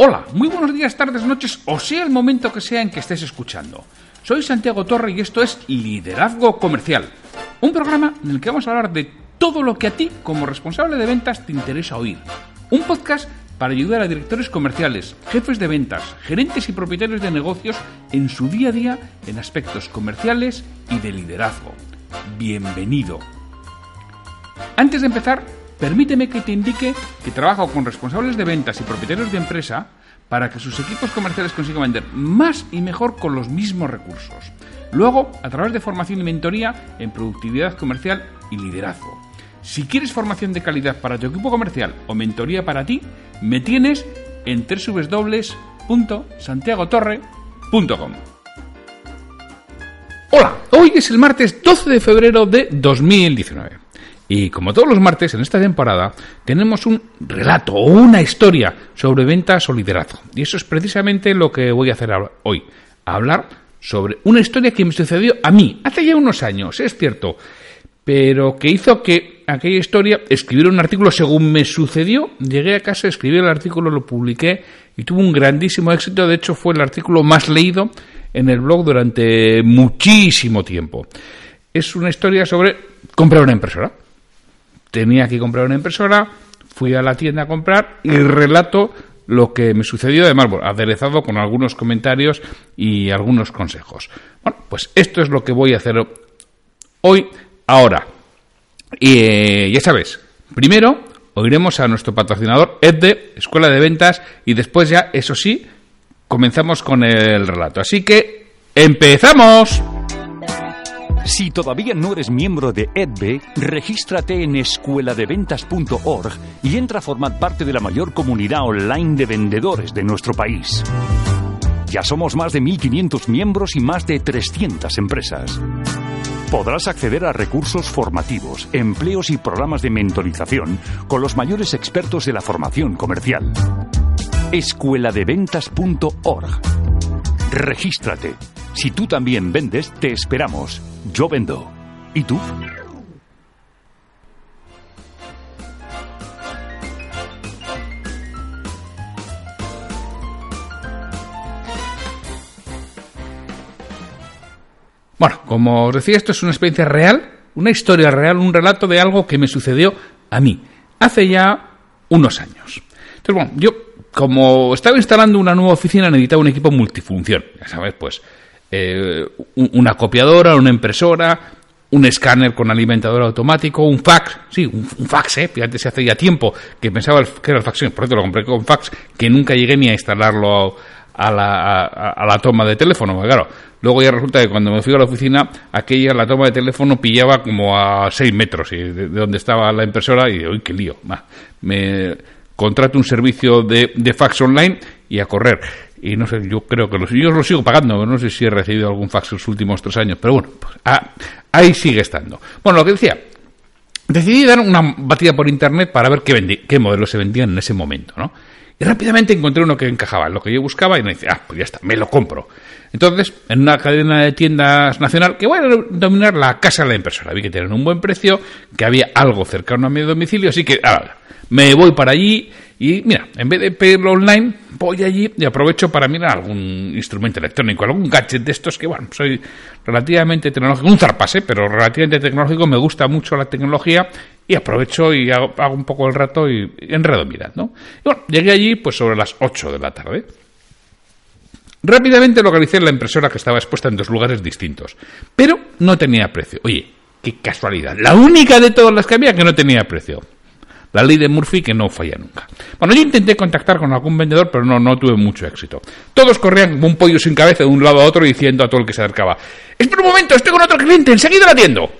Hola, muy buenos días, tardes, noches, o sea el momento que sea en que estés escuchando. Soy Santiago Torre y esto es Liderazgo Comercial, un programa en el que vamos a hablar de todo lo que a ti, como responsable de ventas, te interesa oír. Un podcast para ayudar a directores comerciales, jefes de ventas, gerentes y propietarios de negocios en su día a día en aspectos comerciales y de liderazgo. Bienvenido. Antes de empezar, permíteme que te indique que trabajo con responsables de ventas y propietarios de empresa para que sus equipos comerciales consigan vender más y mejor con los mismos recursos. Luego, a través de formación y mentoría en productividad comercial y liderazgo. Si quieres formación de calidad para tu equipo comercial o mentoría para ti, me tienes en www.santiagotorre.com. Hola, hoy es el martes 12 de febrero de 2019. Y como todos los martes en esta temporada, tenemos un relato o una historia sobre ventas o liderazgo. Y eso es precisamente lo que voy a hacer hoy. Hablar sobre una historia que me sucedió a mí hace ya unos años, es cierto pero que hizo que aquella historia escribiera un artículo según me sucedió. Llegué a casa, escribí el artículo, lo publiqué y tuvo un grandísimo éxito. De hecho, fue el artículo más leído en el blog durante muchísimo tiempo. Es una historia sobre comprar una impresora. Tenía que comprar una impresora, fui a la tienda a comprar y relato lo que me sucedió, además, aderezado con algunos comentarios y algunos consejos. Bueno, pues esto es lo que voy a hacer hoy Ahora, eh, ya sabes, primero oiremos a nuestro patrocinador EDDE, Escuela de Ventas, y después ya, eso sí, comenzamos con el relato. Así que, ¡empezamos! Si todavía no eres miembro de EDBE, regístrate en escueladeventas.org y entra a formar parte de la mayor comunidad online de vendedores de nuestro país. Ya somos más de 1.500 miembros y más de 300 empresas. Podrás acceder a recursos formativos, empleos y programas de mentorización con los mayores expertos de la formación comercial. Escueladeventas.org. Regístrate. Si tú también vendes, te esperamos. Yo vendo. ¿Y tú? Bueno, como os decía, esto es una experiencia real, una historia real, un relato de algo que me sucedió a mí hace ya unos años. Entonces, bueno, yo como estaba instalando una nueva oficina necesitaba un equipo multifunción, ya sabes, pues eh, una copiadora, una impresora, un escáner con alimentador automático, un fax, sí, un, fax, ¿eh? Fíjate, se hace ya tiempo que pensaba que era el fax, por eso lo compré con fax, que nunca llegué ni a instalarlo a la, a, la toma de teléfono, claro, luego ya resulta que cuando me fui a la oficina, aquella, la toma de teléfono pillaba como a 6 metros de, donde estaba la impresora y, uy, qué lío, me contrato un servicio de, de fax online y a correr. Y no sé, yo creo que los, yo lo sigo pagando, no sé si he recibido algún fax en los últimos tres años, pero bueno, pues, ah, ahí sigue estando. Bueno, lo que decía, decidí dar una batida por internet para ver qué, qué modelos se vendían en ese momento, ¿no? Y rápidamente encontré uno que encajaba en lo que yo buscaba y me dice, ah, pues ya está, me lo compro. Entonces, en una cadena de tiendas nacional, que voy a dominar la casa de la impresora, vi que tenían un buen precio, que había algo cercano a mi domicilio, así que, ah, me voy para allí y mira, en vez de pedirlo online, voy allí y aprovecho para mirar algún instrumento electrónico, algún gadget de estos que, bueno, soy relativamente tecnológico, un zarpase, pero relativamente tecnológico, me gusta mucho la tecnología y aprovecho y hago, un poco el rato y, enredo mirando. Y bueno, llegué allí pues sobre las 8 de la tarde. Rápidamente localicé la impresora que estaba expuesta en dos lugares distintos, pero no tenía precio. Oye, qué casualidad. La única de todas las que había que no tenía precio. La ley de Murphy que no falla nunca. Bueno, yo intenté contactar con algún vendedor, pero no, no tuve mucho éxito. Todos corrían como un pollo sin cabeza de un lado a otro diciendo a todo el que se acercaba, espera un momento, estoy con otro cliente, enseguida lo atiendo.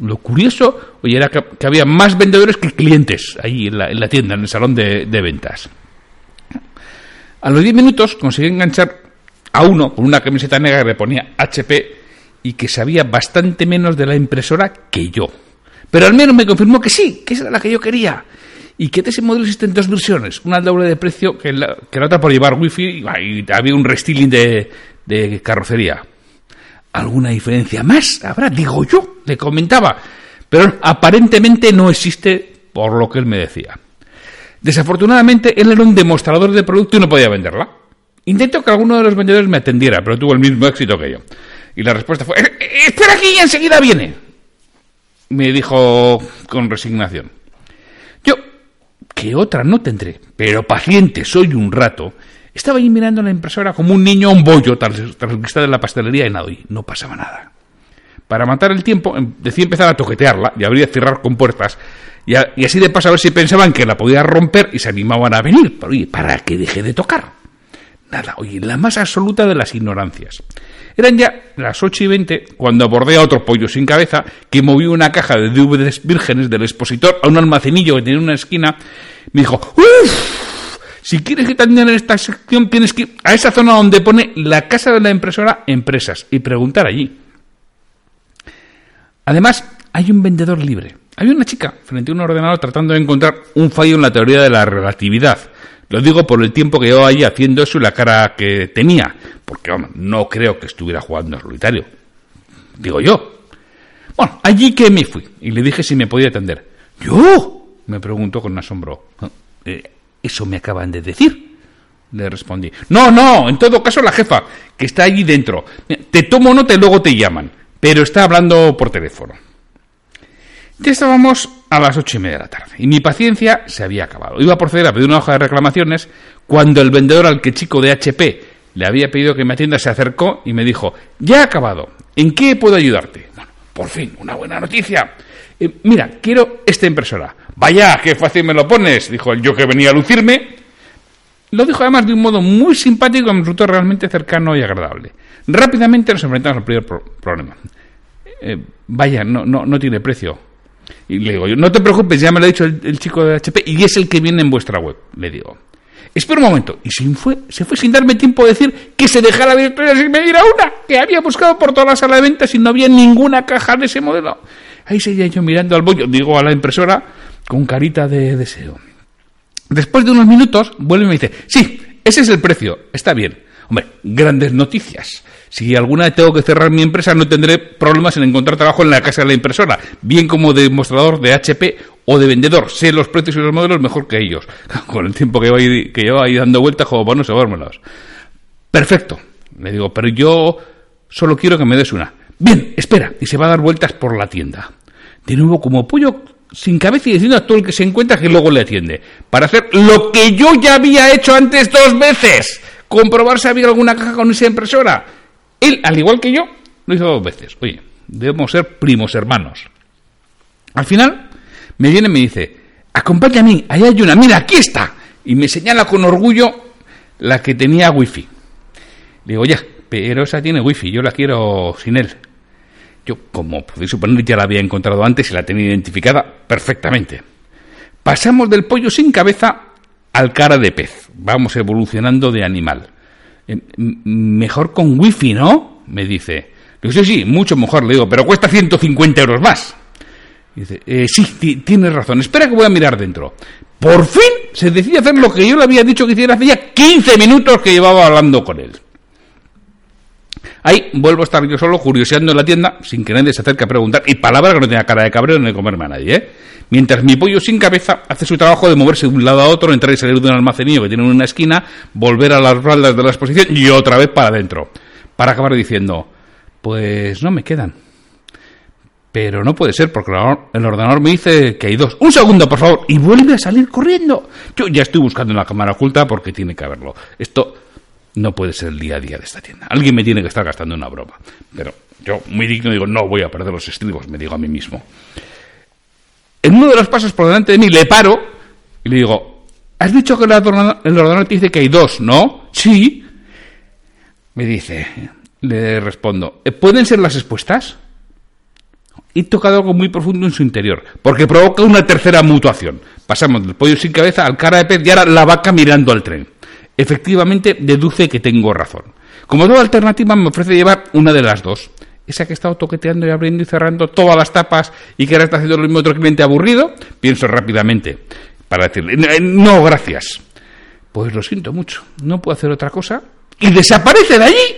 Lo curioso, oye, era que, había más vendedores que clientes ahí en la, tienda, en el salón de, de ventas. A los 10 minutos conseguí enganchar a uno con una camiseta negra que le ponía HP y que sabía bastante menos de la impresora que yo. Pero al menos me confirmó que sí, que esa era la que yo quería. Y que de ese modelo existen dos versiones, una al doble de precio que la, que la otra por llevar wifi y había un restyling de, de carrocería. ¿Alguna diferencia más? Habrá, digo yo, le comentaba. Pero aparentemente no existe por lo que él me decía. Desafortunadamente, él era un demostrador de producto y no podía venderla. Intentó que alguno de los vendedores me atendiera, pero tuvo el mismo éxito que yo. Y la respuesta fue, eh, eh, espera aquí y enseguida viene. Me dijo con resignación. Yo, que otra no tendré, pero paciente soy un rato, estaba ahí mirando la impresora como un niño a un bollo tras, el cristal de la pastelería y nada, y no pasaba nada. Para matar el tiempo, em, decía empezar a toquetearla y abrir y cerrar con puertas, y, así de paso a ver si pensaban que la podía romper y se animaban a venir, pero oye, para que deje de tocar. Nada, oye, la más absoluta de las ignorancias. Eran ya las 8 y 20 cuando abordé a otro pollo sin cabeza que movió una caja de DVDs vírgenes del expositor a un almacenillo que tenía en una esquina. Me dijo, uff, si quieres que te en esta sección tienes que ir a esa zona donde pone la casa de la impresora Empresas y preguntar allí. Además, hay un vendedor libre. Hay una chica frente a un ordenador tratando de encontrar un fallo en la teoría de la relatividad. Lo digo por el tiempo que llevaba allí haciendo eso y la cara que tenía, porque no creo que estuviera jugando en solitario. Digo yo. Bueno, allí que me fui y le dije si me podía atender. ¿Yo? me preguntó con asombro. Eh, eso me acaban de decir. Le respondí. No, no, en todo caso la jefa, que está allí dentro. Te tomo nota y luego te llaman, pero está hablando por teléfono. Ya estábamos a las ocho y media de la tarde y mi paciencia se había acabado. Iba a proceder a pedir una hoja de reclamaciones cuando el vendedor al que chico de HP le había pedido que me atienda se acercó y me dijo, ya ha acabado, ¿en qué puedo ayudarte? Bueno, por fin, una buena noticia. Eh, mira, quiero esta impresora. Vaya, qué fácil me lo pones, dijo el yo que venía a lucirme. Lo dijo además de un modo muy simpático y me resultó realmente cercano y agradable. Rápidamente nos enfrentamos al primer problema. Eh, vaya, no, no, no tiene precio. Y le digo, no te preocupes, ya me lo ha dicho el, chico de HP y es el que viene en vuestra web. Le digo, espera un momento. Y se fue, se fue sin darme tiempo de decir que se dejara abierta sin me diera una, que había buscado por toda la sala de ventas y no había ninguna caja de ese modelo. Ahí seguía yo mirando al bollo, digo a la impresora, con carita de deseo. Después de unos minutos, vuelve y me dice, sí, ese es el precio, está bien. Hombre, grandes noticias. Si alguna vez tengo que cerrar mi empresa, no tendré problemas en encontrar trabajo en la casa de la impresora, bien como demostrador de HP o de vendedor. Sé los precios y los modelos mejor que ellos. Con el tiempo que ahí, que ahí dando vueltas como para no sabérmelos. Perfecto. Le digo, pero yo solo quiero que me des una. Bien, espera. Y se va a dar vueltas por la tienda. De nuevo, como pollo sin cabeza y diciendo a todo el que se encuentra que luego le atiende. Para hacer lo que yo ya había hecho antes dos veces. Comprobar si había alguna caja con esa impresora él, al igual que yo, lo hizo dos veces. Oye, debemos ser primos hermanos. Al final, me viene y me dice, acompáñame a mí, ahí hay una, mira, aquí está. Y me señala con orgullo la que tenía wifi. Le digo, ya, pero esa tiene wifi, yo la quiero sin él. Como podéis suponer, ya la había encontrado antes y la tenía identificada perfectamente. Pasamos del pollo sin cabeza al cara de pez. Vamos evolucionando de animal. Eh, mejor con wifi, ¿no? Me dice. Le digo, sí, sí, mucho mejor, le digo, pero cuesta 150 euros más. Dice, eh, sí, tienes razón, espera que voy a mirar dentro. Por fin se decide hacer lo que yo le había dicho que hiciera hacía 15 minutos que llevaba hablando con él. Ahí vuelvo a estar yo solo curioseando en la tienda, sin que nadie se acerque a preguntar, y palabra que no tenía cara de cabreo ni de comerme a nadie, ¿eh? Mientras mi pollo sin cabeza hace su trabajo de moverse de un lado a otro, entrar y salir de un almacenillo que tiene en una esquina, volver a las faldas de la exposición y otra vez para adentro. Para acabar diciendo, pues no me quedan. Pero no puede ser porque el ordenador me dice que hay dos. Un segundo, por favor. Y vuelve a salir corriendo. Yo ya estoy buscando en la cámara oculta porque tiene que haberlo. Esto no puede ser el día a día de esta tienda. Alguien me tiene que estar gastando una broma. Pero yo, muy digno, digo, no voy a perder los estribos, me digo a mí mismo. En uno de los pasos por delante de mí le paro y le digo, ¿has dicho que el ordenador, te dice que hay dos, no? Sí. Me dice, le respondo, ¿eh, ¿pueden ser las expuestas? He tocado algo muy profundo en su interior, porque provoca una tercera mutuación. Pasamos del pollo sin cabeza al cara de pez y ahora la vaca mirando al tren. Efectivamente, deduce que tengo razón. Como toda alternativa, me ofrece llevar una de las dos. Esa que ha estado toqueteando y abriendo y cerrando todas las tapas y que ahora está haciendo lo mismo otro cliente aburrido, pienso rápidamente para decirle, no, gracias. Pues lo siento mucho, no puedo hacer otra cosa. Y desaparece de allí.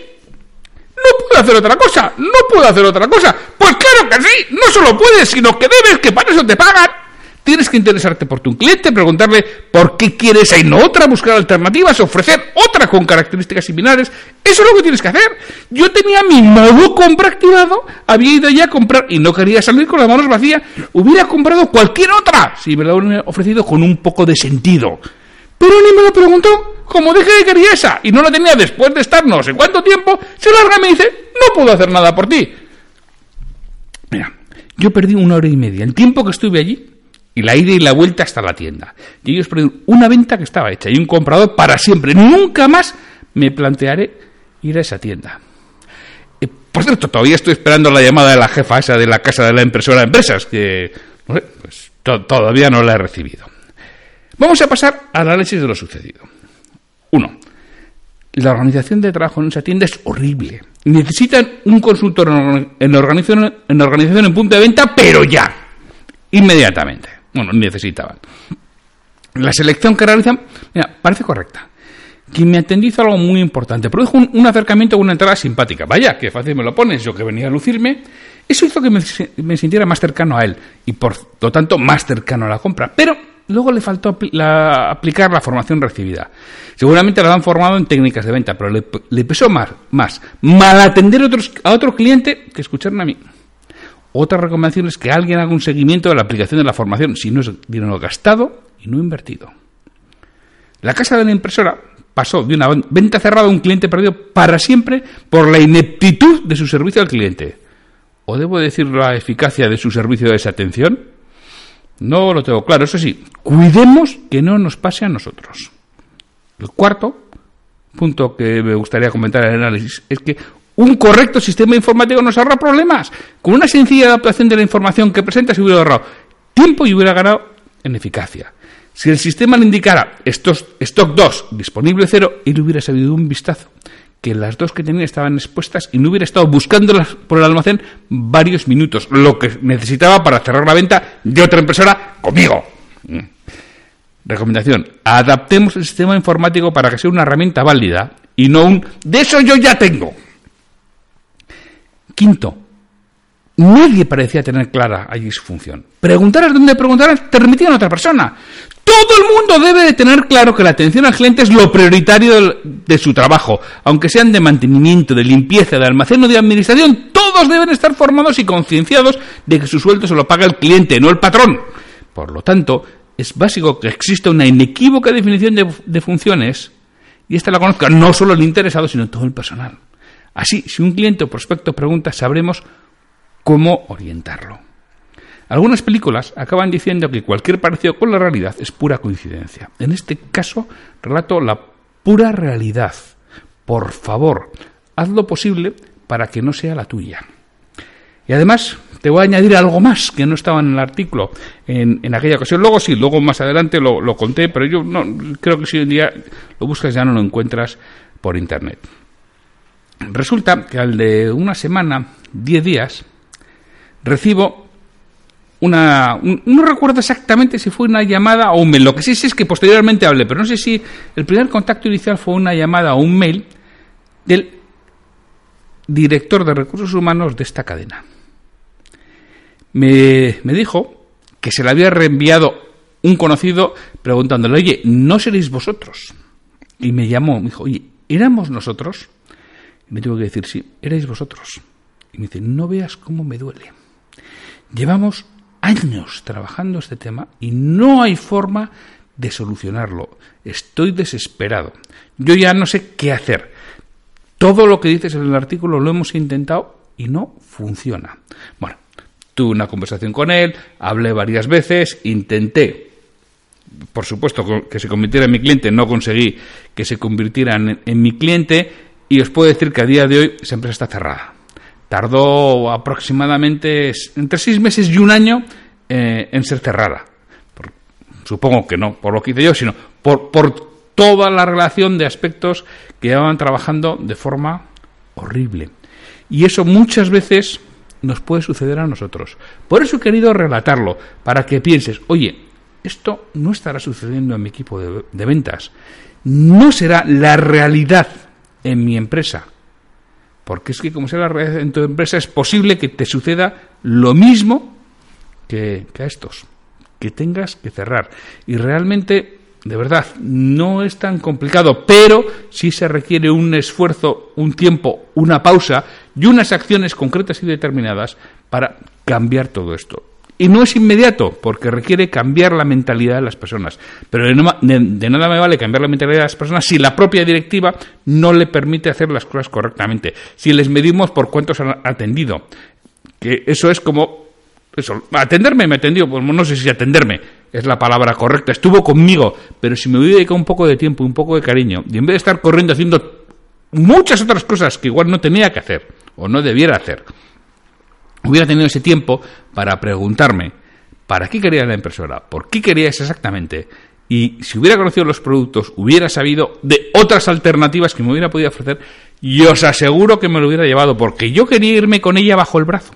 No puedo hacer otra cosa, no puedo hacer otra cosa. Pues claro que sí, no solo puedes, sino que debes, que para eso te pagan. Tienes que interesarte por tu cliente, preguntarle por qué quieres y no otra, buscar alternativas, ofrecer otra con características similares. Eso es lo que tienes que hacer. Yo tenía mi modo compra activado, había ido ya a comprar y no quería salir con las manos vacías. Hubiera comprado cualquier otra si me la hubiera ofrecido con un poco de sentido. Pero ni me lo preguntó. Como dije que quería esa y no la tenía después de estar no sé cuánto tiempo, se larga y me dice, no puedo hacer nada por ti. Mira, yo perdí una hora y media. El tiempo que estuve allí y la ida y la vuelta hasta la tienda. Y ellos perdieron una venta que estaba hecha y un comprador para siempre. Nunca más me plantearé ir a esa tienda. Eh, por cierto, todavía estoy esperando la llamada de la jefa esa de la casa de la impresora de empresas, que pues, todavía no la he recibido. Vamos a pasar al análisis de lo sucedido. Uno, la organización de trabajo en esa tienda es horrible. Necesitan un consultor en organización en, organización en punto de venta, pero ya, inmediatamente. Bueno, necesitaban. La selección que realizan, mira, parece correcta. Quien me atendió hizo algo muy importante. Produjo un, acercamiento una entrada simpática. Vaya, qué fácil me lo pones, yo que venía a lucirme. Eso hizo que me, sintiera más cercano a él y por lo tanto más cercano a la compra. Pero luego le faltó aplicar la formación recibida. Seguramente la han formado en técnicas de venta, pero le, le pesó más, más mal atender otros, a otro cliente que escucharme a mí. Otra recomendación es que alguien haga un seguimiento de la aplicación de la formación, si no es dinero gastado y no invertido. La casa de la impresora pasó de una venta cerrada a un cliente perdido para siempre por la ineptitud de su servicio al cliente. ¿O debo decir la eficacia de su servicio de desatención? No lo tengo claro. Eso sí, cuidemos que no nos pase a nosotros. El cuarto punto que me gustaría comentar en el análisis es que un correcto sistema informático nos ahorra problemas. Con una sencilla adaptación de la información que presenta se hubiera ahorrado tiempo y hubiera ganado en eficacia. Si el sistema le indicara estos, stock 2 disponible cero, él hubiera sabido un vistazo que las dos que tenía estaban expuestas y no hubiera estado buscándolas por el almacén varios minutos, lo que necesitaba para cerrar la venta de otra impresora conmigo. Recomendación, adaptemos el sistema informático para que sea una herramienta válida y no un de eso yo ya tengo. Quinto, nadie parecía tener clara allí su función. Preguntar a dónde preguntar te remitían a otra persona. Todo el mundo debe de tener claro que la atención al cliente es lo prioritario de su trabajo. Aunque sean de mantenimiento, de limpieza, de almacén o de administración, todos deben estar formados y concienciados de que su sueldo se lo paga el cliente, no el patrón. Por lo tanto, es básico que exista una inequívoca definición de, de funciones y esta la conozca no solo el interesado, sino todo el personal. Así, si un cliente o prospecto pregunta, sabremos cómo orientarlo. Algunas películas acaban diciendo que cualquier parecido con la realidad es pura coincidencia. En este caso, relato la pura realidad. Por favor, haz lo posible para que no sea la tuya. Y además, te voy a añadir algo más que no estaba en el artículo en, en aquella ocasión. Luego sí, luego más adelante lo, lo, conté, pero yo no creo que si en día lo buscas ya no lo encuentras por internet. Resulta que al de una semana, diez días, recibo una... no recuerdo exactamente si fue una llamada o un mail. Lo que sí sé es que posteriormente hablé, pero no sé si el primer contacto inicial fue una llamada o un mail del director de recursos humanos de esta cadena. Me, me dijo que se le había reenviado un conocido preguntándole, oye, ¿no seréis vosotros? Y me llamó, me dijo, oye, ¿éramos nosotros? Me tuvo que decir, sí, erais vosotros. Y me dice, no veas cómo me duele. Llevamos años trabajando este tema y no hay forma de solucionarlo. Estoy desesperado. Yo ya no sé qué hacer. Todo lo que dices en el artículo lo hemos intentado y no funciona. Bueno, Tuve una conversación con él, hablé varias veces, intenté, por supuesto, que se convirtiera en mi cliente, no conseguí que se convirtiera en, mi cliente y os puedo decir que a día de hoy esa empresa está cerrada. Tardó aproximadamente entre seis meses y un año eh, en ser cerrada. supongo que no por lo que hice yo, sino por, por toda la relación de aspectos que llevaban trabajando de forma horrible. Y eso muchas veces nos puede suceder a nosotros. Por eso he querido relatarlo, para que pienses, oye, esto no estará sucediendo en mi equipo de, ventas, no será la realidad en mi empresa. Porque es que como sea la realidad en tu empresa es posible que te suceda lo mismo que, que a estos, que tengas que cerrar. Y realmente de verdad, no es tan complicado, pero sí se requiere un esfuerzo, un tiempo, una pausa y unas acciones concretas y determinadas para cambiar todo esto. Y no es inmediato, porque requiere cambiar la mentalidad de las personas. Pero de, nada me vale cambiar la mentalidad de las personas si la propia directiva no le permite hacer las cosas correctamente. Si les medimos por cuántos han atendido. Que eso es como... Eso, atenderme me atendió, pues no sé si atenderme es la palabra correcta, estuvo conmigo, pero si me hubiera dedicado un poco de tiempo, un poco de cariño, y en vez de estar corriendo haciendo muchas otras cosas que igual no tenía que hacer o no debiera hacer, hubiera tenido ese tiempo para preguntarme para qué quería la impresora, por qué quería eso exactamente, y si hubiera conocido los productos, hubiera sabido de otras alternativas que me hubiera podido ofrecer, y os aseguro que me lo hubiera llevado, porque yo quería irme con ella bajo el brazo.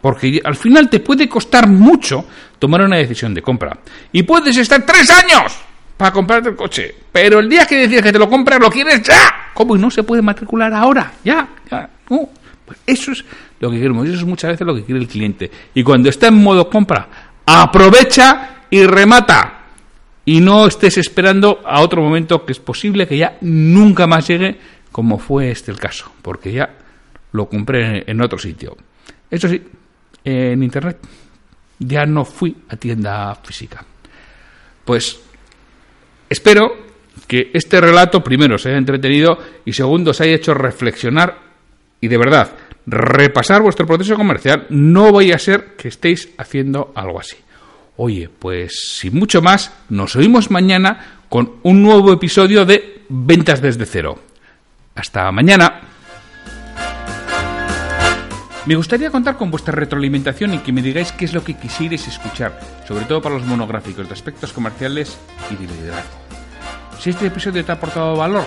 Porque al final te puede costar mucho tomar una decisión de compra. Y puedes estar tres años para comprarte el coche. Pero el día que decides que te lo compras, lo quieres ya. ¿Cómo? Y no se puede matricular ahora. Ya, ya. No. Pues eso es lo que queremos. Eso es muchas veces lo que quiere el cliente. Y cuando está en modo compra, aprovecha y remata. Y no estés esperando a otro momento que es posible que ya nunca más llegue, como fue este el caso. Porque ya lo compré en otro sitio. Eso sí, en internet. Ya no fui a tienda física. Pues espero que este relato, primero, se haya entretenido y segundo, se haya hecho reflexionar y de verdad repasar vuestro proceso comercial. No voy a ser que estéis haciendo algo así. Oye, pues sin mucho más, nos oímos mañana con un nuevo episodio de Ventas desde cero. Hasta mañana. Me gustaría contar con vuestra retroalimentación y que me digáis qué es lo que quisierais escuchar, sobre todo para los monográficos de aspectos comerciales y de liderazgo. Si este episodio te ha aportado valor,